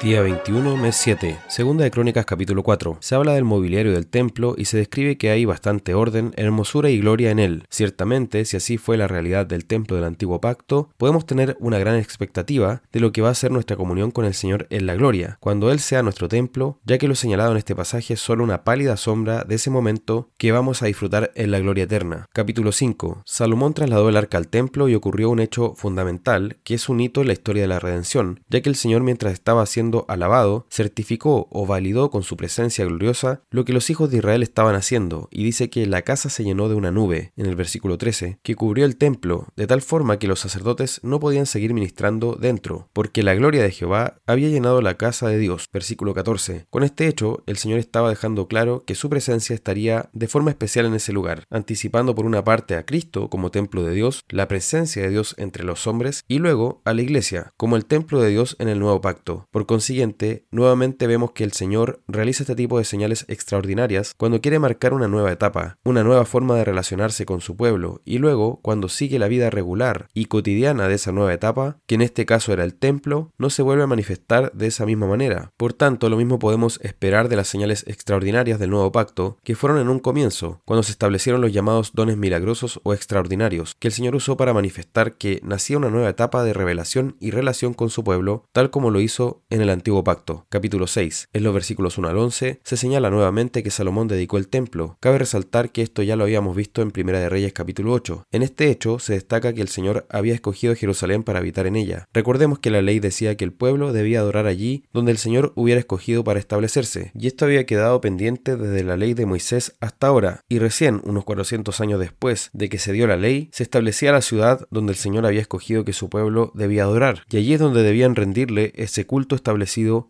Día 21, mes 7. Segunda de Crónicas capítulo 4. Se habla del mobiliario del templo y se describe que hay bastante orden, hermosura y gloria en él. Ciertamente, si así fue la realidad del templo del antiguo pacto, podemos tener una gran expectativa de lo que va a ser nuestra comunión con el Señor en la gloria, cuando Él sea nuestro templo, ya que lo señalado en este pasaje es solo una pálida sombra de ese momento que vamos a disfrutar en la gloria eterna. Capítulo 5. Salomón trasladó el arca al templo y ocurrió un hecho fundamental, que es un hito en la historia de la redención, ya que el Señor mientras estaba haciendo alabado, certificó o validó con su presencia gloriosa lo que los hijos de Israel estaban haciendo, y dice que la casa se llenó de una nube, en el versículo 13, que cubrió el templo, de tal forma que los sacerdotes no podían seguir ministrando dentro, porque la gloria de Jehová había llenado la casa de Dios, versículo 14. Con este hecho, el Señor estaba dejando claro que su presencia estaría de forma especial en ese lugar, anticipando por una parte a Cristo como templo de Dios, la presencia de Dios entre los hombres, y luego a la iglesia como el templo de Dios en el nuevo pacto. Por siguiente, nuevamente vemos que el Señor realiza este tipo de señales extraordinarias cuando quiere marcar una nueva etapa, una nueva forma de relacionarse con su pueblo, y luego, cuando sigue la vida regular y cotidiana de esa nueva etapa, que en este caso era el templo, no se vuelve a manifestar de esa misma manera. Por tanto, lo mismo podemos esperar de las señales extraordinarias del nuevo pacto, que fueron en un comienzo, cuando se establecieron los llamados dones milagrosos o extraordinarios, que el Señor usó para manifestar que nacía una nueva etapa de revelación y relación con su pueblo, tal como lo hizo en el antiguo pacto. Capítulo 6. En los versículos 1 al 11 se señala nuevamente que Salomón dedicó el templo. Cabe resaltar que esto ya lo habíamos visto en Primera de Reyes capítulo 8. En este hecho se destaca que el Señor había escogido Jerusalén para habitar en ella. Recordemos que la ley decía que el pueblo debía adorar allí donde el Señor hubiera escogido para establecerse, y esto había quedado pendiente desde la ley de Moisés hasta ahora, y recién, unos 400 años después de que se dio la ley, se establecía la ciudad donde el Señor había escogido que su pueblo debía adorar, y allí es donde debían rendirle ese culto establecido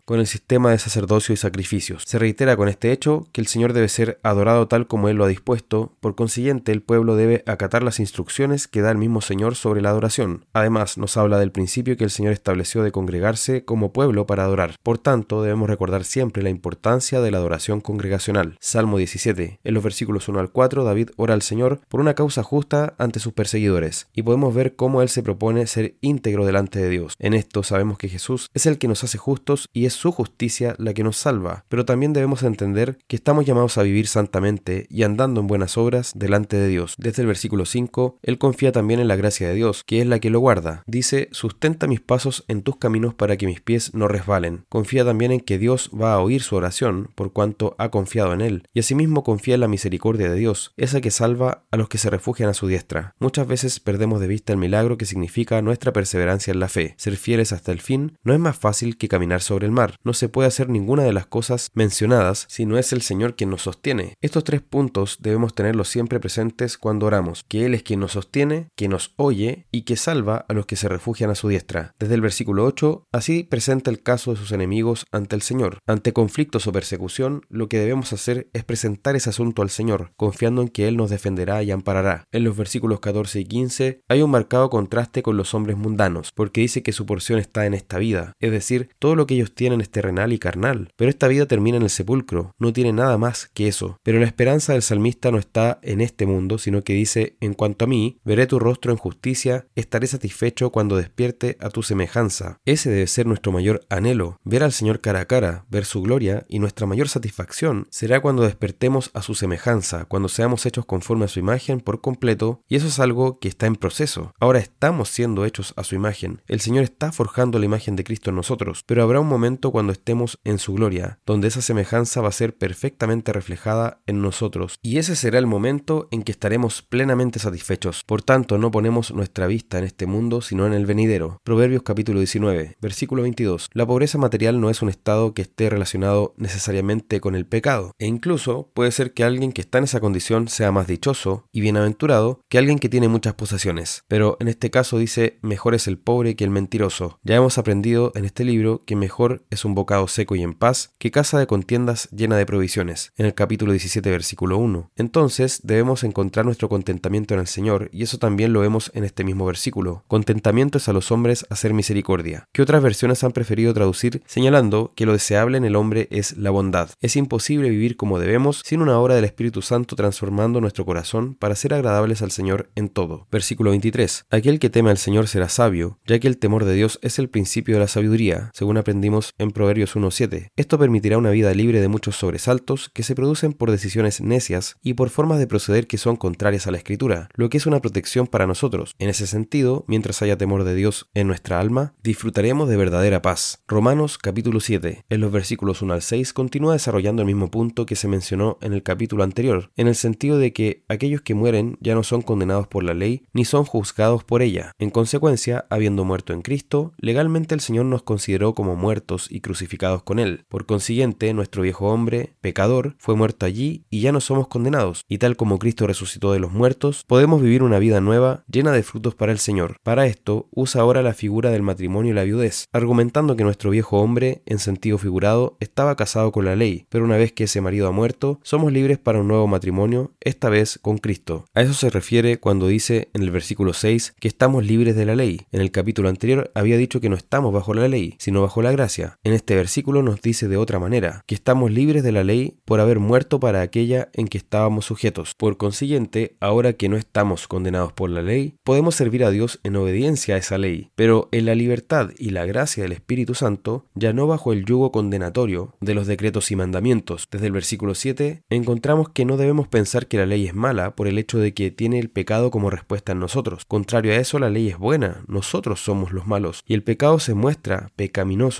con el sistema de sacerdocio y sacrificios. Se reitera con este hecho que el Señor debe ser adorado tal como Él lo ha dispuesto, por consiguiente el pueblo debe acatar las instrucciones que da el mismo Señor sobre la adoración. Además, nos habla del principio que el Señor estableció de congregarse como pueblo para adorar. Por tanto, debemos recordar siempre la importancia de la adoración congregacional. Salmo 17. En los versículos 1 al 4, David ora al Señor por una causa justa ante sus perseguidores, y podemos ver cómo Él se propone ser íntegro delante de Dios. En esto sabemos que Jesús es el que nos hace justos y es su justicia la que nos salva, pero también debemos entender que estamos llamados a vivir santamente y andando en buenas obras delante de Dios. Desde el versículo 5, él confía también en la gracia de Dios, que es la que lo guarda. Dice, sustenta mis pasos en tus caminos para que mis pies no resbalen. Confía también en que Dios va a oír su oración, por cuanto ha confiado en él, y asimismo confía en la misericordia de Dios, esa que salva a los que se refugian a su diestra. Muchas veces perdemos de vista el milagro que significa nuestra perseverancia en la fe. Ser fieles hasta el fin no es más fácil que caminar sobre el mar. No se puede hacer ninguna de las cosas mencionadas si no es el Señor quien nos sostiene. Estos tres puntos debemos tenerlos siempre presentes cuando oramos, que Él es quien nos sostiene, que nos oye y que salva a los que se refugian a su diestra. Desde el versículo 8, así presenta el caso de sus enemigos ante el Señor. Ante conflictos o persecución, lo que debemos hacer es presentar ese asunto al Señor, confiando en que Él nos defenderá y amparará. En los versículos 14 y 15 hay un marcado contraste con los hombres mundanos, porque dice que su porción está en esta vida, es decir, todo lo que ellos tienen es terrenal y carnal, pero esta vida termina en el sepulcro, no tiene nada más que eso. Pero la esperanza del salmista no está en este mundo, sino que dice, en cuanto a mí, veré tu rostro en justicia, estaré satisfecho cuando despierte a tu semejanza. Ese debe ser nuestro mayor anhelo, ver al Señor cara a cara, ver su gloria, y nuestra mayor satisfacción será cuando despertemos a su semejanza, cuando seamos hechos conforme a su imagen por completo, y eso es algo que está en proceso. Ahora estamos siendo hechos a su imagen. El Señor está forjando la imagen de Cristo en nosotros, pero habrá un momento cuando estemos en su gloria, donde esa semejanza va a ser perfectamente reflejada en nosotros, y ese será el momento en que estaremos plenamente satisfechos. Por tanto, no ponemos nuestra vista en este mundo, sino en el venidero. Proverbios capítulo 19, versículo 22. La pobreza material no es un estado que esté relacionado necesariamente con el pecado, e incluso puede ser que alguien que está en esa condición sea más dichoso y bienaventurado que alguien que tiene muchas posesiones. Pero en este caso dice, mejor es el pobre que el mentiroso. Ya hemos aprendido en este libro que mejor es un bocado seco y en paz que casa de contiendas llena de provisiones, en el capítulo 17, versículo 1. Entonces debemos encontrar nuestro contentamiento en el Señor, y eso también lo vemos en este mismo versículo. Contentamiento es a los hombres hacer misericordia, que otras versiones han preferido traducir señalando que lo deseable en el hombre es la bondad. Es imposible vivir como debemos sin una obra del Espíritu Santo transformando nuestro corazón para ser agradables al Señor en todo. Versículo 23. Aquel que teme al Señor será sabio, ya que el temor de Dios es el principio de la sabiduría, según aprendimos en Proverbios 1.7. Esto permitirá una vida libre de muchos sobresaltos que se producen por decisiones necias y por formas de proceder que son contrarias a la Escritura, lo que es una protección para nosotros. En ese sentido, mientras haya temor de Dios en nuestra alma, disfrutaremos de verdadera paz. Romanos capítulo 7, en los versículos 1 al 6, continúa desarrollando el mismo punto que se mencionó en el capítulo anterior, en el sentido de que aquellos que mueren ya no son condenados por la ley ni son juzgados por ella. En consecuencia, habiendo muerto en Cristo, legalmente el Señor nos consideró como muertos y crucificados con Él. Por consiguiente, nuestro viejo hombre, pecador, fue muerto allí y ya no somos condenados. Y tal como Cristo resucitó de los muertos, podemos vivir una vida nueva llena de frutos para el Señor. Para esto, usa ahora la figura del matrimonio y la viudez, argumentando que nuestro viejo hombre, en sentido figurado, estaba casado con la ley, pero una vez que ese marido ha muerto, somos libres para un nuevo matrimonio, esta vez con Cristo. A eso se refiere cuando dice en el versículo 6 que estamos libres de la ley. En el capítulo anterior había dicho que no estamos bajo la ley, sino bajo la gracia. En este versículo nos dice de otra manera, que estamos libres de la ley por haber muerto para aquella en que estábamos sujetos. Por consiguiente, ahora que no estamos condenados por la ley, podemos servir a Dios en obediencia a esa ley, pero en la libertad y la gracia del Espíritu Santo, ya no bajo el yugo condenatorio de los decretos y mandamientos. Desde el versículo 7 encontramos que no debemos pensar que la ley es mala por el hecho de que tiene el pecado como respuesta en nosotros. Contrario a eso, la ley es buena, nosotros somos los malos, y el pecado se muestra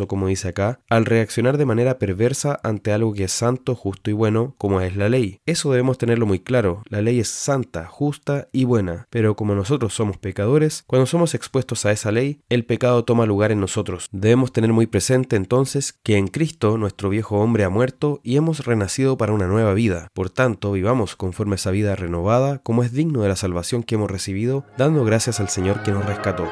como dice acá, al reaccionar de manera perversa ante algo que es santo, justo y bueno, como es la ley. Eso debemos tenerlo muy claro, la ley es santa, justa y buena, pero como nosotros somos pecadores, cuando somos expuestos a esa ley, el pecado toma lugar en nosotros. Debemos tener muy presente entonces que en Cristo nuestro viejo hombre ha muerto y hemos renacido para una nueva vida. Por tanto, vivamos conforme a esa vida renovada, como es digno de la salvación que hemos recibido, dando gracias al Señor que nos rescató.